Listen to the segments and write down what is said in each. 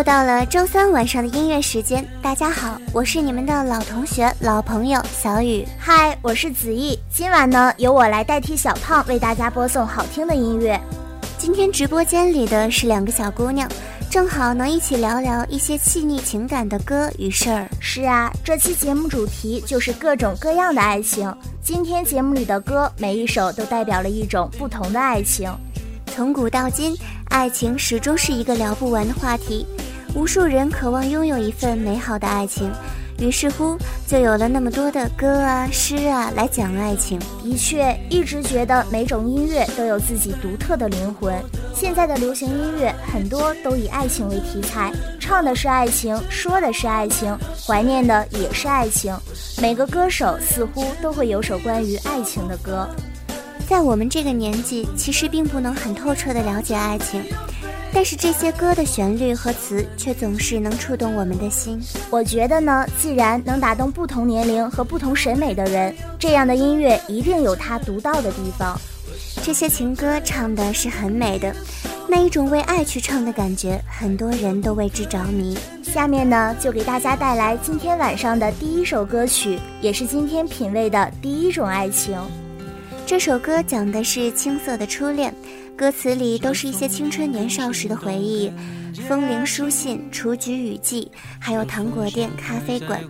又到了周三晚上的音乐时间，大家好，我是你们的老同学、老朋友小雨。嗨，我是子毅。今晚呢，由我来代替小胖为大家播送好听的音乐。今天直播间里的是两个小姑娘，正好能一起聊聊一些细腻情感的歌与事儿。是啊，这期节目主题就是各种各样的爱情。今天节目里的歌，每一首都代表了一种不同的爱情。从古到今，爱情始终是一个聊不完的话题。无数人渴望拥有一份美好的爱情，于是乎就有了那么多的歌啊、诗啊来讲爱情。的确，一直觉得每种音乐都有自己独特的灵魂。现在的流行音乐很多都以爱情为题材，唱的是爱情，说的是爱情，怀念的也是爱情。每个歌手似乎都会有首关于爱情的歌。在我们这个年纪，其实并不能很透彻地了解爱情，但是这些歌的旋律和词却总是能触动我们的心。我觉得呢，既然能打动不同年龄和不同审美的人，这样的音乐一定有它独到的地方。这些情歌唱的是很美的，那一种为爱去唱的感觉，很多人都为之着迷。下面呢，就给大家带来今天晚上的第一首歌曲，也是今天品味的第一种爱情。这首歌讲的是青涩的初恋，歌词里都是一些青春年少时的回忆，风铃、书信、雏菊、雨季，还有糖果店、咖啡馆，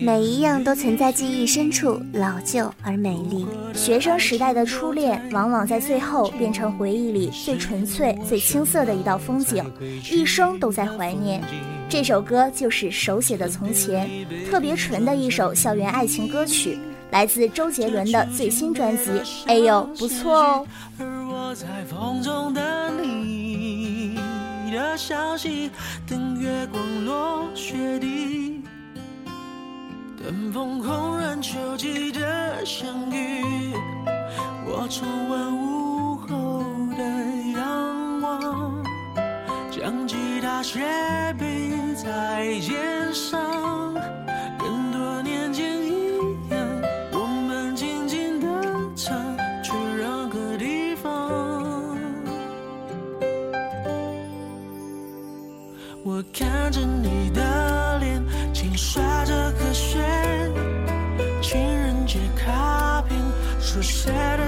每一样都存在记忆深处，老旧而美丽。学生时代的初恋，往往在最后变成回忆里最纯粹、最青涩的一道风景，一生都在怀念。这首歌就是手写的从前，特别纯的一首校园爱情歌曲。来自周杰伦的最新专辑，哎呦，不错哦。而我在风中等你的消息，等月光落雪地，等风红染秋季的相遇。我重温午后的阳光，将吉他斜背在肩上。看着你的脸，轻刷着和弦，情人节卡片书写的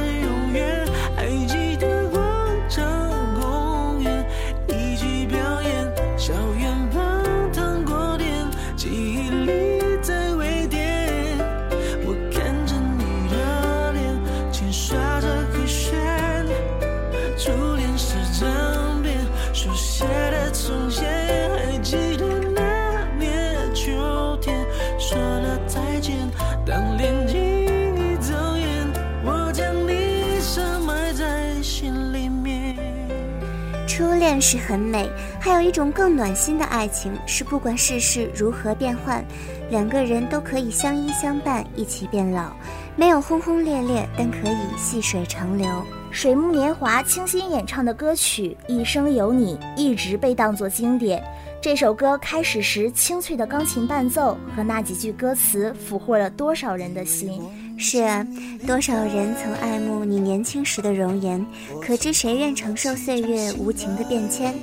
初恋是很美，还有一种更暖心的爱情，是不管世事如何变幻，两个人都可以相依相伴，一起变老。没有轰轰烈烈，但可以细水长流。水木年华倾心演唱的歌曲《一生有你》一直被当作经典。这首歌开始时清脆的钢琴伴奏和那几句歌词，俘获了多少人的心。是啊，多少人曾爱慕你年轻时的容颜，可知谁愿承受岁月无情的变迁？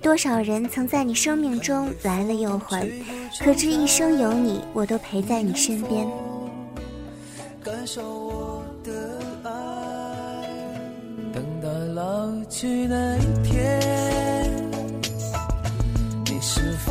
多少人曾在你生命中来了又还，可知一生有你，我都陪在你身边。感受我的爱，等待老去那一天，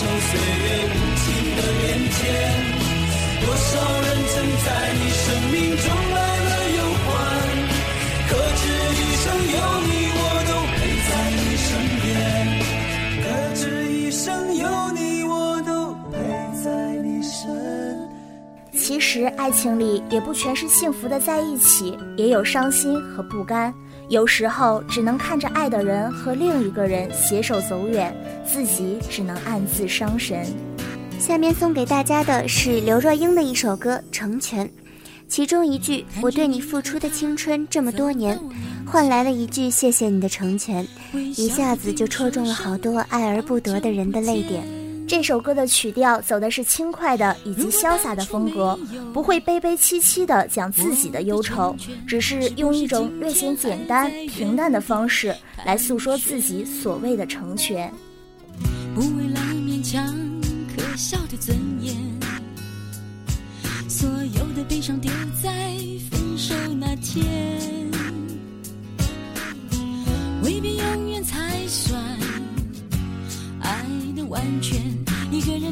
受岁月无情的变迁？多少人曾在你生命中来了又还？可知一生有你，我都陪在你身边。可知一生有你，我都陪在你身边。其实爱情里也不全是幸福的在一起，也有伤心和不甘。有时候只能看着爱的人和另一个人携手走远，自己只能暗自伤神。下面送给大家的是刘若英的一首歌《成全》，其中一句“我对你付出的青春这么多年”，换来了一句“谢谢你的成全”，一下子就戳中了好多爱而不得的人的泪点。这首歌的曲调走的是轻快的以及潇洒的风格，不会悲悲戚戚的讲自己的忧愁，只是用一种略显简单平淡的方式来诉说自己所谓的成全。不为了勉强可。笑的尊严，所有的悲伤丢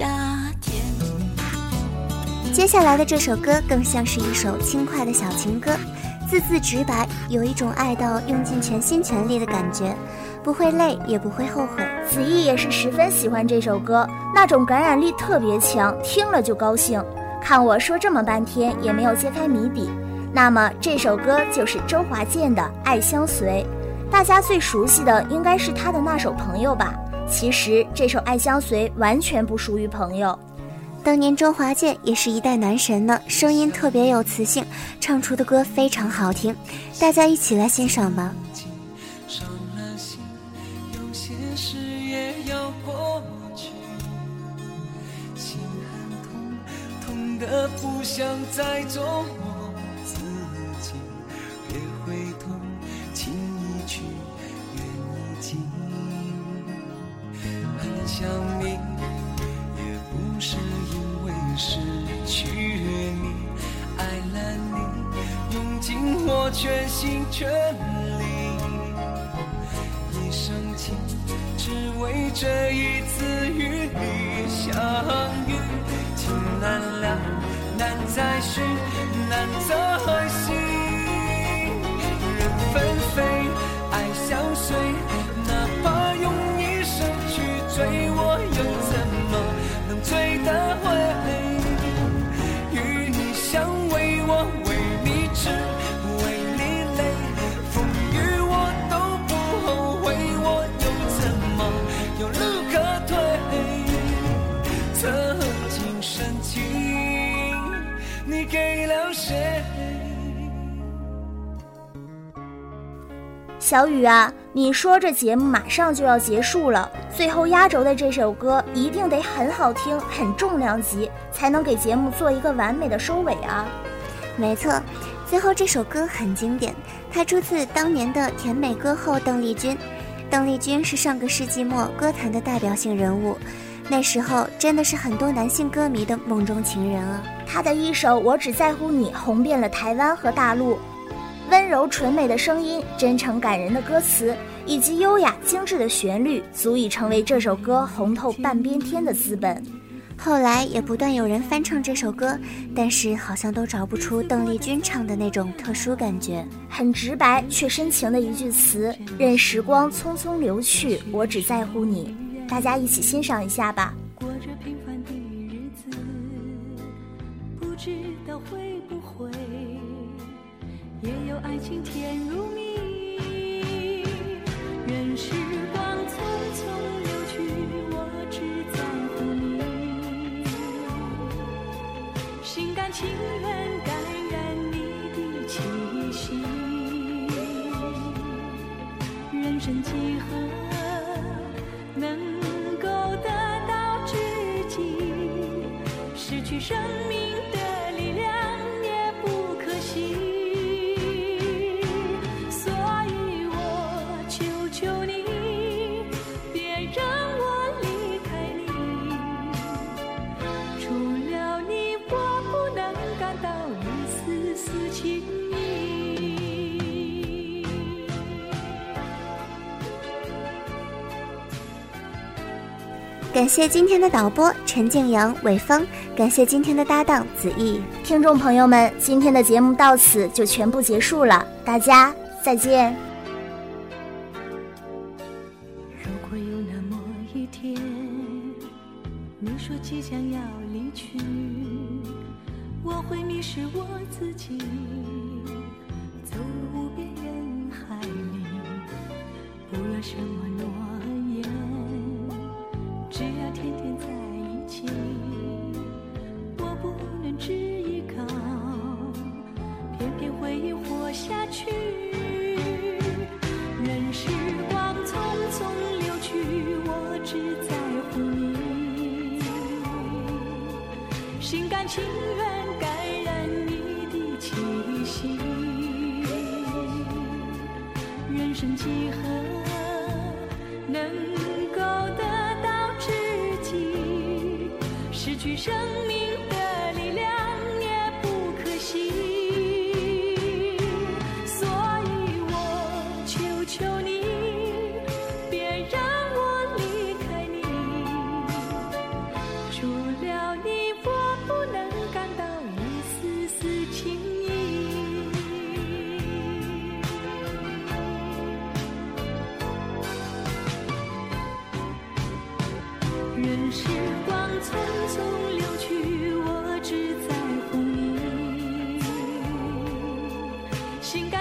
夏天。接下来的这首歌更像是一首轻快的小情歌，字字直白，有一种爱到用尽全心全力的感觉，不会累也不会后悔。子毅也是十分喜欢这首歌，那种感染力特别强，听了就高兴。看我说这么半天也没有揭开谜底，那么这首歌就是周华健的《爱相随》，大家最熟悉的应该是他的那首《朋友》吧？其实这首《爱相随》完全不属于朋友，当年周华健也是一代男神呢，声音特别有磁性，唱出的歌非常好听，大家一起来欣赏吧。的不想再做想你，也不是因为失去你，爱了你，用尽我全心全力，一生情，只为这一次与你相遇。情难了，难再续，难再续。你给了谁？小雨啊，你说这节目马上就要结束了，最后压轴的这首歌一定得很好听、很重量级，才能给节目做一个完美的收尾啊！没错，最后这首歌很经典，它出自当年的甜美歌后邓丽君。邓丽君是上个世纪末歌坛的代表性人物，那时候真的是很多男性歌迷的梦中情人啊。她的一首《我只在乎你》红遍了台湾和大陆。温柔纯美的声音、真诚感人的歌词以及优雅精致的旋律，足以成为这首歌红透半边天的资本。后来也不断有人翻唱这首歌，但是好像都找不出邓丽君唱的那种特殊感觉。很直白却深情的一句词：“任时光匆匆流去，我只在乎你。”大家一起欣赏一下吧。人生几何能够得到知己？失去生命感谢今天的导播陈静阳、伟峰，感谢今天的搭档子毅。听众朋友们，今天的节目到此就全部结束了，大家再见。如果有那么一天，你说即将要离去，我会迷失我自己，走入情愿感染你的气息。人生几何能够得到知己？失去生命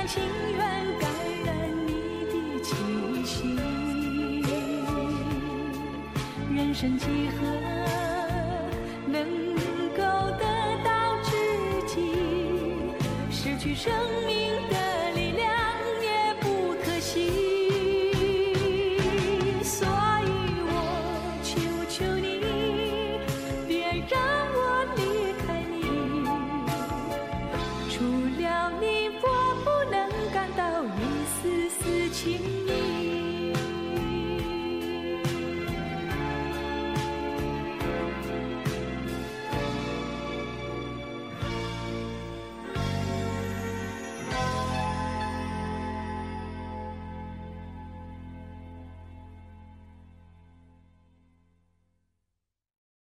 情愿感染你的气息。人生几何